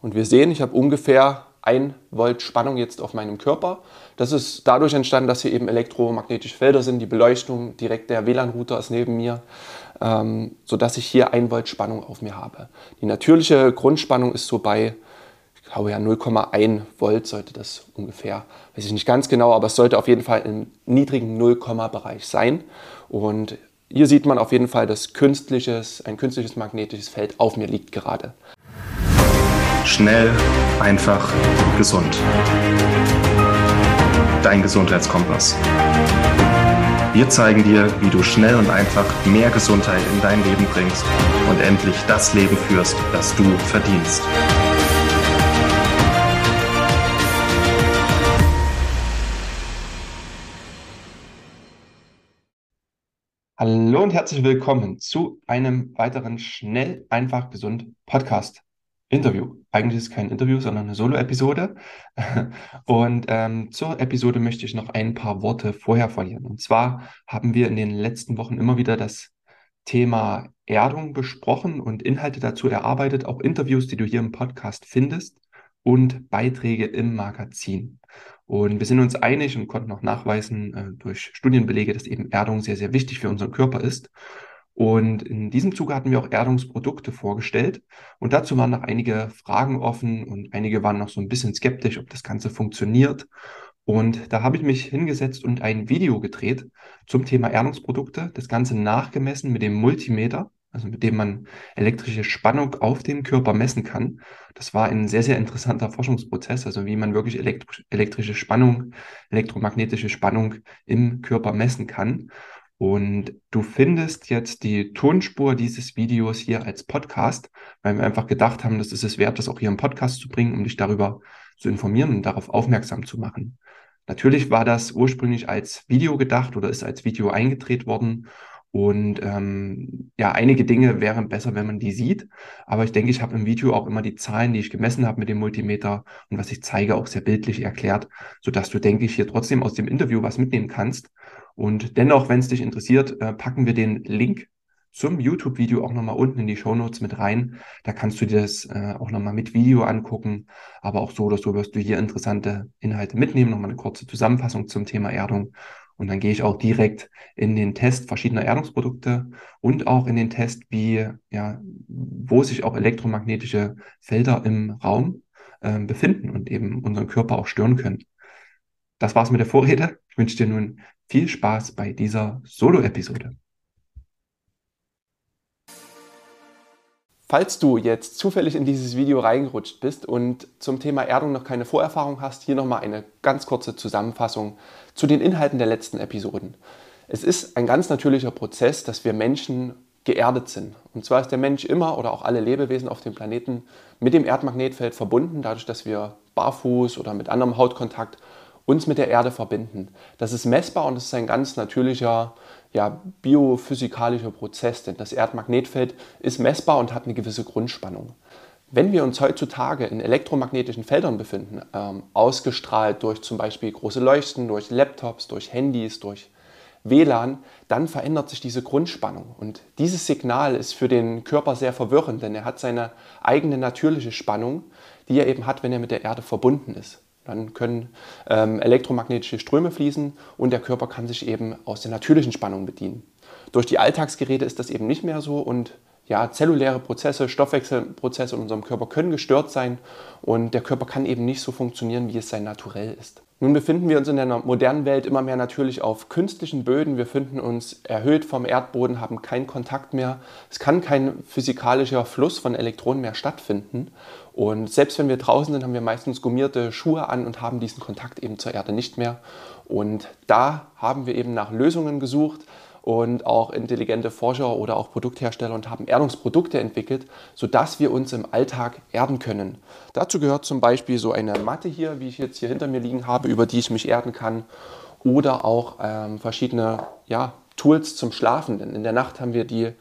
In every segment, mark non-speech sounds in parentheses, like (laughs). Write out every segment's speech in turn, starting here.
Und wir sehen, ich habe ungefähr 1 Volt Spannung jetzt auf meinem Körper. Das ist dadurch entstanden, dass hier eben elektromagnetische Felder sind. Die Beleuchtung direkt der WLAN-Router ist neben mir, ähm, sodass ich hier 1 Volt Spannung auf mir habe. Die natürliche Grundspannung ist so bei, ich glaube ja 0,1 Volt sollte das ungefähr, weiß ich nicht ganz genau, aber es sollte auf jeden Fall im niedrigen 0, Bereich sein. Und hier sieht man auf jeden Fall, dass künstliches, ein künstliches magnetisches Feld auf mir liegt gerade. Schnell, einfach, gesund. Dein Gesundheitskompass. Wir zeigen dir, wie du schnell und einfach mehr Gesundheit in dein Leben bringst und endlich das Leben führst, das du verdienst. Hallo und herzlich willkommen zu einem weiteren Schnell, einfach, gesund Podcast. Interview. Eigentlich ist es kein Interview, sondern eine Solo-Episode. (laughs) Und ähm, zur Episode möchte ich noch ein paar Worte vorher verlieren. Und zwar haben wir in den letzten Wochen immer wieder das Thema Erdung besprochen und Inhalte dazu erarbeitet, auch Interviews, die du hier im Podcast findest und Beiträge im Magazin. Und wir sind uns einig und konnten auch nachweisen äh, durch Studienbelege, dass eben Erdung sehr, sehr wichtig für unseren Körper ist. Und in diesem Zuge hatten wir auch Erdungsprodukte vorgestellt. Und dazu waren noch einige Fragen offen und einige waren noch so ein bisschen skeptisch, ob das Ganze funktioniert. Und da habe ich mich hingesetzt und ein Video gedreht zum Thema Erdungsprodukte, das Ganze nachgemessen mit dem Multimeter, also mit dem man elektrische Spannung auf dem Körper messen kann. Das war ein sehr, sehr interessanter Forschungsprozess, also wie man wirklich elektrische Spannung, elektromagnetische Spannung im Körper messen kann. Und du findest jetzt die Tonspur dieses Videos hier als Podcast, weil wir einfach gedacht haben, dass es es wert, das auch hier im Podcast zu bringen, um dich darüber zu informieren und darauf aufmerksam zu machen. Natürlich war das ursprünglich als Video gedacht oder ist als Video eingedreht worden. Und ähm, ja, einige Dinge wären besser, wenn man die sieht. Aber ich denke, ich habe im Video auch immer die Zahlen, die ich gemessen habe mit dem Multimeter und was ich zeige, auch sehr bildlich erklärt, sodass du, denke ich, hier trotzdem aus dem Interview was mitnehmen kannst und dennoch, wenn es dich interessiert, äh, packen wir den Link zum YouTube-Video auch nochmal unten in die Show Notes mit rein. Da kannst du dir das äh, auch nochmal mit Video angucken. Aber auch so oder so wirst du hier interessante Inhalte mitnehmen. Nochmal eine kurze Zusammenfassung zum Thema Erdung. Und dann gehe ich auch direkt in den Test verschiedener Erdungsprodukte und auch in den Test, wie, ja, wo sich auch elektromagnetische Felder im Raum äh, befinden und eben unseren Körper auch stören können. Das war's mit der Vorrede. Ich wünsche dir nun viel Spaß bei dieser Solo-Episode. Falls du jetzt zufällig in dieses Video reingerutscht bist und zum Thema Erdung noch keine Vorerfahrung hast, hier nochmal eine ganz kurze Zusammenfassung zu den Inhalten der letzten Episoden. Es ist ein ganz natürlicher Prozess, dass wir Menschen geerdet sind. Und zwar ist der Mensch immer oder auch alle Lebewesen auf dem Planeten mit dem Erdmagnetfeld verbunden, dadurch, dass wir barfuß oder mit anderem Hautkontakt uns mit der Erde verbinden. Das ist messbar und das ist ein ganz natürlicher ja, biophysikalischer Prozess, denn das Erdmagnetfeld ist messbar und hat eine gewisse Grundspannung. Wenn wir uns heutzutage in elektromagnetischen Feldern befinden, ähm, ausgestrahlt durch zum Beispiel große Leuchten, durch Laptops, durch Handys, durch WLAN, dann verändert sich diese Grundspannung. Und dieses Signal ist für den Körper sehr verwirrend, denn er hat seine eigene natürliche Spannung, die er eben hat, wenn er mit der Erde verbunden ist. Dann können ähm, elektromagnetische Ströme fließen und der Körper kann sich eben aus der natürlichen Spannung bedienen. Durch die Alltagsgeräte ist das eben nicht mehr so und ja, zelluläre Prozesse, Stoffwechselprozesse in unserem Körper können gestört sein und der Körper kann eben nicht so funktionieren, wie es sein Naturell ist. Nun befinden wir uns in der modernen Welt immer mehr natürlich auf künstlichen Böden. Wir finden uns erhöht vom Erdboden, haben keinen Kontakt mehr. Es kann kein physikalischer Fluss von Elektronen mehr stattfinden. Und selbst wenn wir draußen sind, haben wir meistens gummierte Schuhe an und haben diesen Kontakt eben zur Erde nicht mehr. Und da haben wir eben nach Lösungen gesucht, und auch intelligente Forscher oder auch Produkthersteller und haben Erdungsprodukte entwickelt, sodass wir uns im Alltag erden können. Dazu gehört zum Beispiel so eine Matte hier, wie ich jetzt hier hinter mir liegen habe, über die ich mich erden kann oder auch ähm, verschiedene ja, Tools zum Schlafen. Denn in der Nacht haben wir die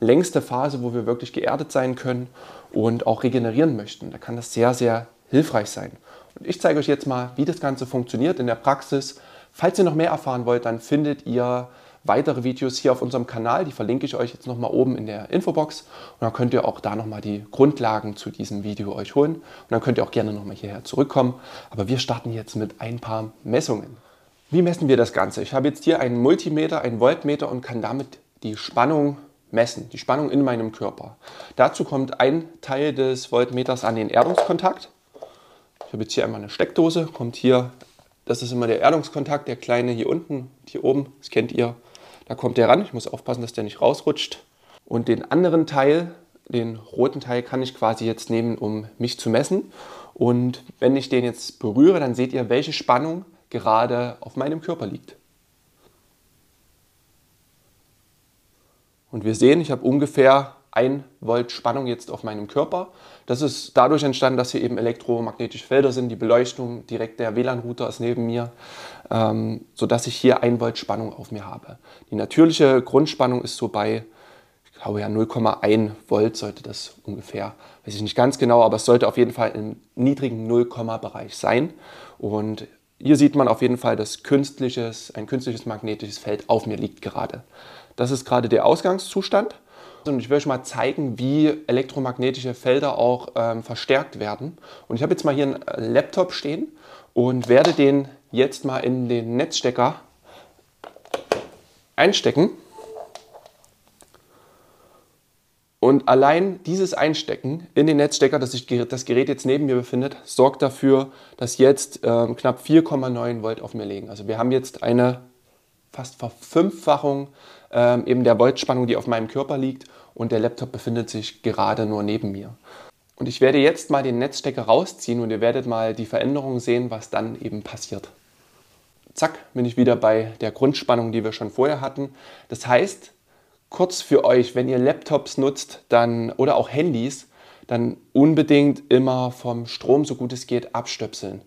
längste Phase, wo wir wirklich geerdet sein können und auch regenerieren möchten. Da kann das sehr, sehr hilfreich sein. Und ich zeige euch jetzt mal, wie das Ganze funktioniert in der Praxis. Falls ihr noch mehr erfahren wollt, dann findet ihr weitere Videos hier auf unserem Kanal. Die verlinke ich euch jetzt nochmal oben in der Infobox. Und dann könnt ihr auch da nochmal die Grundlagen zu diesem Video euch holen. Und dann könnt ihr auch gerne nochmal hierher zurückkommen. Aber wir starten jetzt mit ein paar Messungen. Wie messen wir das Ganze? Ich habe jetzt hier einen Multimeter, einen Voltmeter und kann damit die Spannung messen, die Spannung in meinem Körper. Dazu kommt ein Teil des Voltmeters an den Erdungskontakt. Ich habe jetzt hier einmal eine Steckdose, kommt hier, das ist immer der Erdungskontakt, der kleine hier unten, hier oben, das kennt ihr. Da kommt der ran, ich muss aufpassen, dass der nicht rausrutscht. Und den anderen Teil, den roten Teil, kann ich quasi jetzt nehmen, um mich zu messen. Und wenn ich den jetzt berühre, dann seht ihr, welche Spannung gerade auf meinem Körper liegt. Und wir sehen, ich habe ungefähr 1 Volt Spannung jetzt auf meinem Körper. Das ist dadurch entstanden, dass hier eben elektromagnetische Felder sind. Die Beleuchtung, direkt der WLAN-Router ist neben mir, ähm, sodass ich hier 1 Volt Spannung auf mir habe. Die natürliche Grundspannung ist so bei, ich glaube ja 0,1 Volt sollte das ungefähr, weiß ich nicht ganz genau, aber es sollte auf jeden Fall im niedrigen 0,-Bereich sein. Und hier sieht man auf jeden Fall, dass künstliches, ein künstliches magnetisches Feld auf mir liegt gerade. Das ist gerade der Ausgangszustand. Und ich will euch mal zeigen, wie elektromagnetische Felder auch ähm, verstärkt werden. Und ich habe jetzt mal hier einen Laptop stehen und werde den jetzt mal in den Netzstecker einstecken. Und allein dieses Einstecken in den Netzstecker, dass sich das Gerät jetzt neben mir befindet, sorgt dafür, dass jetzt ähm, knapp 4,9 Volt auf mir liegen. Also wir haben jetzt eine fast Verfünffachung ähm, eben der Voltspannung, die auf meinem Körper liegt und der Laptop befindet sich gerade nur neben mir. Und ich werde jetzt mal den Netzstecker rausziehen und ihr werdet mal die Veränderung sehen, was dann eben passiert. Zack, bin ich wieder bei der Grundspannung, die wir schon vorher hatten. Das heißt, kurz für euch, wenn ihr Laptops nutzt dann, oder auch Handys, dann unbedingt immer vom Strom, so gut es geht, abstöpseln.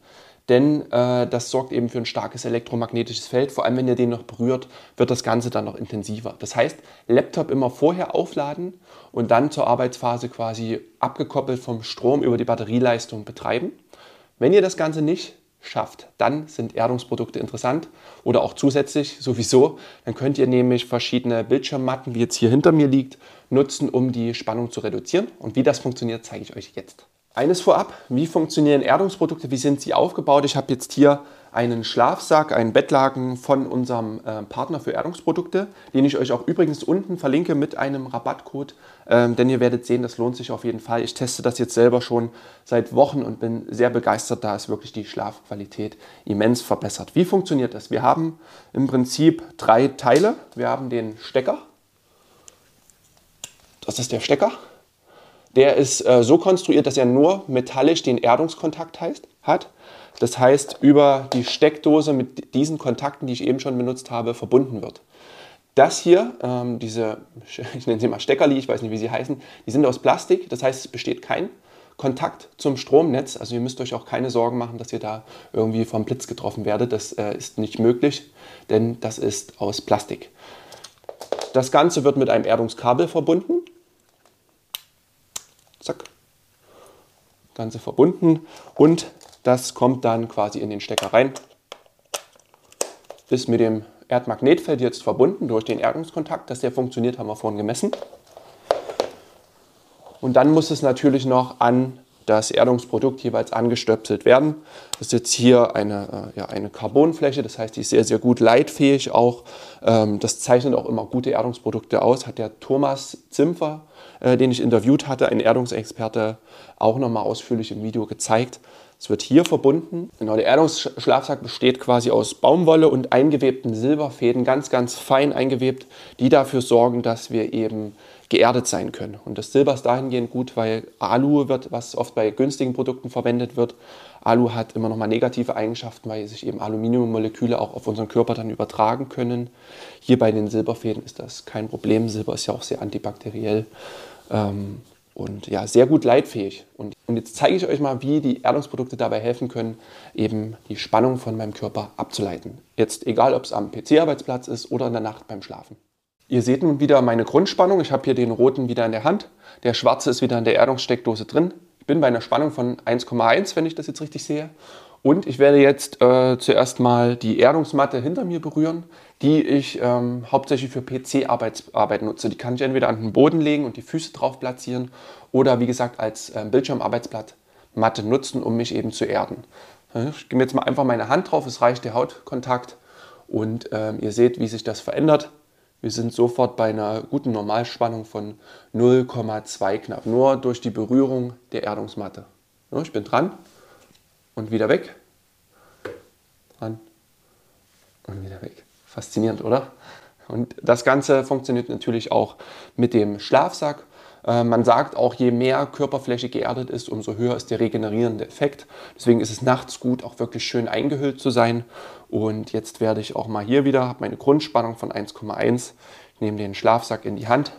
Denn äh, das sorgt eben für ein starkes elektromagnetisches Feld. Vor allem, wenn ihr den noch berührt, wird das Ganze dann noch intensiver. Das heißt, Laptop immer vorher aufladen und dann zur Arbeitsphase quasi abgekoppelt vom Strom über die Batterieleistung betreiben. Wenn ihr das Ganze nicht schafft, dann sind Erdungsprodukte interessant oder auch zusätzlich sowieso. Dann könnt ihr nämlich verschiedene Bildschirmmatten, wie jetzt hier hinter mir liegt, nutzen, um die Spannung zu reduzieren. Und wie das funktioniert, zeige ich euch jetzt. Eines vorab, wie funktionieren Erdungsprodukte, wie sind sie aufgebaut? Ich habe jetzt hier einen Schlafsack, einen Bettlaken von unserem äh, Partner für Erdungsprodukte, den ich euch auch übrigens unten verlinke mit einem Rabattcode, ähm, denn ihr werdet sehen, das lohnt sich auf jeden Fall. Ich teste das jetzt selber schon seit Wochen und bin sehr begeistert, da ist wirklich die Schlafqualität immens verbessert. Wie funktioniert das? Wir haben im Prinzip drei Teile. Wir haben den Stecker. Das ist der Stecker. Der ist äh, so konstruiert, dass er nur metallisch den Erdungskontakt heißt, hat. Das heißt, über die Steckdose mit diesen Kontakten, die ich eben schon benutzt habe, verbunden wird. Das hier, ähm, diese, (laughs) ich nenne sie mal Steckerli, ich weiß nicht, wie sie heißen, die sind aus Plastik. Das heißt, es besteht kein Kontakt zum Stromnetz. Also ihr müsst euch auch keine Sorgen machen, dass ihr da irgendwie vom Blitz getroffen werdet. Das äh, ist nicht möglich, denn das ist aus Plastik. Das Ganze wird mit einem Erdungskabel verbunden. Zack. Ganze verbunden und das kommt dann quasi in den Stecker rein. Ist mit dem Erdmagnetfeld jetzt verbunden durch den Erdungskontakt. Dass der funktioniert, haben wir vorhin gemessen. Und dann muss es natürlich noch an das Erdungsprodukt jeweils angestöpselt werden. Das ist jetzt hier eine, äh, ja, eine Carbonfläche, das heißt, die ist sehr, sehr gut leitfähig auch. Ähm, das zeichnet auch immer gute Erdungsprodukte aus, hat der Thomas Zimpfer, äh, den ich interviewt hatte, ein Erdungsexperte, auch nochmal ausführlich im Video gezeigt. Es wird hier verbunden. Genau, der Erdungsschlafsack besteht quasi aus Baumwolle und eingewebten Silberfäden, ganz, ganz fein eingewebt, die dafür sorgen, dass wir eben geerdet sein können. Und das Silber ist dahingehend gut, weil Alu wird, was oft bei günstigen Produkten verwendet wird. Alu hat immer noch mal negative Eigenschaften, weil sich eben Aluminiummoleküle auch auf unseren Körper dann übertragen können. Hier bei den Silberfäden ist das kein Problem. Silber ist ja auch sehr antibakteriell ähm, und ja, sehr gut leitfähig. Und, und jetzt zeige ich euch mal, wie die Erdungsprodukte dabei helfen können, eben die Spannung von meinem Körper abzuleiten. Jetzt egal, ob es am PC-Arbeitsplatz ist oder in der Nacht beim Schlafen. Ihr seht nun wieder meine Grundspannung. Ich habe hier den roten wieder in der Hand. Der schwarze ist wieder in der Erdungssteckdose drin. Ich bin bei einer Spannung von 1,1, wenn ich das jetzt richtig sehe. Und ich werde jetzt äh, zuerst mal die Erdungsmatte hinter mir berühren, die ich ähm, hauptsächlich für PC-Arbeit nutze. Die kann ich entweder an den Boden legen und die Füße drauf platzieren oder wie gesagt als äh, Bildschirmarbeitsblatt nutzen, um mich eben zu erden. Ich gebe jetzt mal einfach meine Hand drauf, es reicht der Hautkontakt und ähm, ihr seht, wie sich das verändert. Wir sind sofort bei einer guten Normalspannung von 0,2 knapp, nur durch die Berührung der Erdungsmatte. Ich bin dran und wieder weg. Dran und wieder weg. Faszinierend, oder? Und das Ganze funktioniert natürlich auch mit dem Schlafsack man sagt auch, je mehr Körperfläche geerdet ist, umso höher ist der regenerierende Effekt. Deswegen ist es nachts gut, auch wirklich schön eingehüllt zu sein. Und jetzt werde ich auch mal hier wieder, habe meine Grundspannung von 1,1. Ich nehme den Schlafsack in die Hand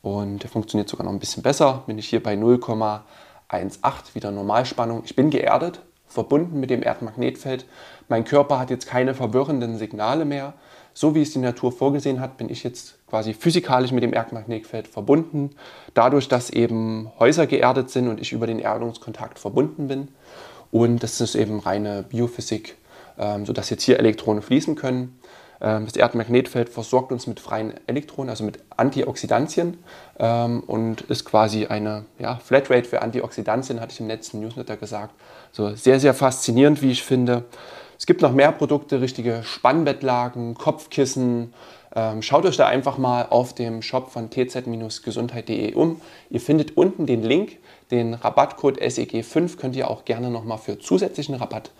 und der funktioniert sogar noch ein bisschen besser. Bin ich hier bei 0,18 wieder Normalspannung. Ich bin geerdet, verbunden mit dem Erdmagnetfeld. Mein Körper hat jetzt keine verwirrenden Signale mehr so wie es die Natur vorgesehen hat, bin ich jetzt quasi physikalisch mit dem Erdmagnetfeld verbunden. Dadurch, dass eben Häuser geerdet sind und ich über den Erdungskontakt verbunden bin. Und das ist eben reine Biophysik, ähm, sodass jetzt hier Elektronen fließen können. Ähm, das Erdmagnetfeld versorgt uns mit freien Elektronen, also mit Antioxidantien ähm, und ist quasi eine ja, Flatrate für Antioxidantien, hatte ich im letzten Newsletter gesagt. So sehr, sehr faszinierend, wie ich finde. Es gibt noch mehr Produkte, richtige Spannbettlagen, Kopfkissen. Ähm, schaut euch da einfach mal auf dem Shop von tz-gesundheit.de um. Ihr findet unten den Link, den Rabattcode SEG5 könnt ihr auch gerne nochmal für zusätzlichen Rabatt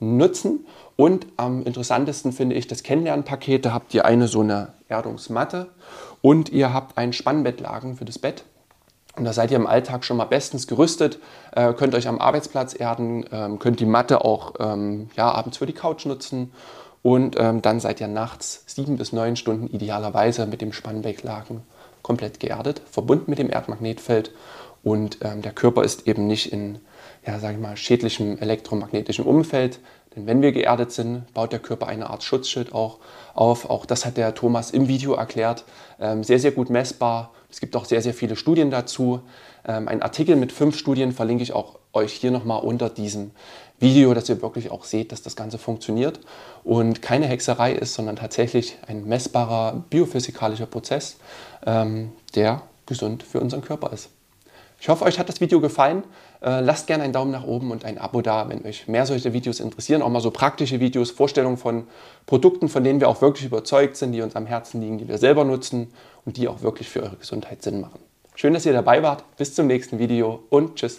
nutzen. Und am interessantesten finde ich das Kennenlernpaket. Da habt ihr eine so eine Erdungsmatte und ihr habt einen Spannbettlagen für das Bett. Und da seid ihr im Alltag schon mal bestens gerüstet, äh, könnt euch am Arbeitsplatz erden, ähm, könnt die Matte auch ähm, ja, abends für die Couch nutzen und ähm, dann seid ihr nachts sieben bis neun Stunden idealerweise mit dem Spannbecklaken komplett geerdet, verbunden mit dem Erdmagnetfeld und ähm, der Körper ist eben nicht in ja, sag ich mal, schädlichem elektromagnetischen Umfeld. Denn wenn wir geerdet sind, baut der Körper eine Art Schutzschild auch auf. Auch das hat der Thomas im Video erklärt. Ähm, sehr, sehr gut messbar es gibt auch sehr, sehr viele Studien dazu. Ähm, ein Artikel mit fünf Studien verlinke ich auch euch hier nochmal unter diesem Video, dass ihr wirklich auch seht, dass das Ganze funktioniert und keine Hexerei ist, sondern tatsächlich ein messbarer biophysikalischer Prozess, ähm, der gesund für unseren Körper ist. Ich hoffe, euch hat das Video gefallen. Äh, lasst gerne einen Daumen nach oben und ein Abo da, wenn euch mehr solche Videos interessieren. Auch mal so praktische Videos, Vorstellungen von Produkten, von denen wir auch wirklich überzeugt sind, die uns am Herzen liegen, die wir selber nutzen und die auch wirklich für eure Gesundheit Sinn machen. Schön, dass ihr dabei wart. Bis zum nächsten Video und tschüss.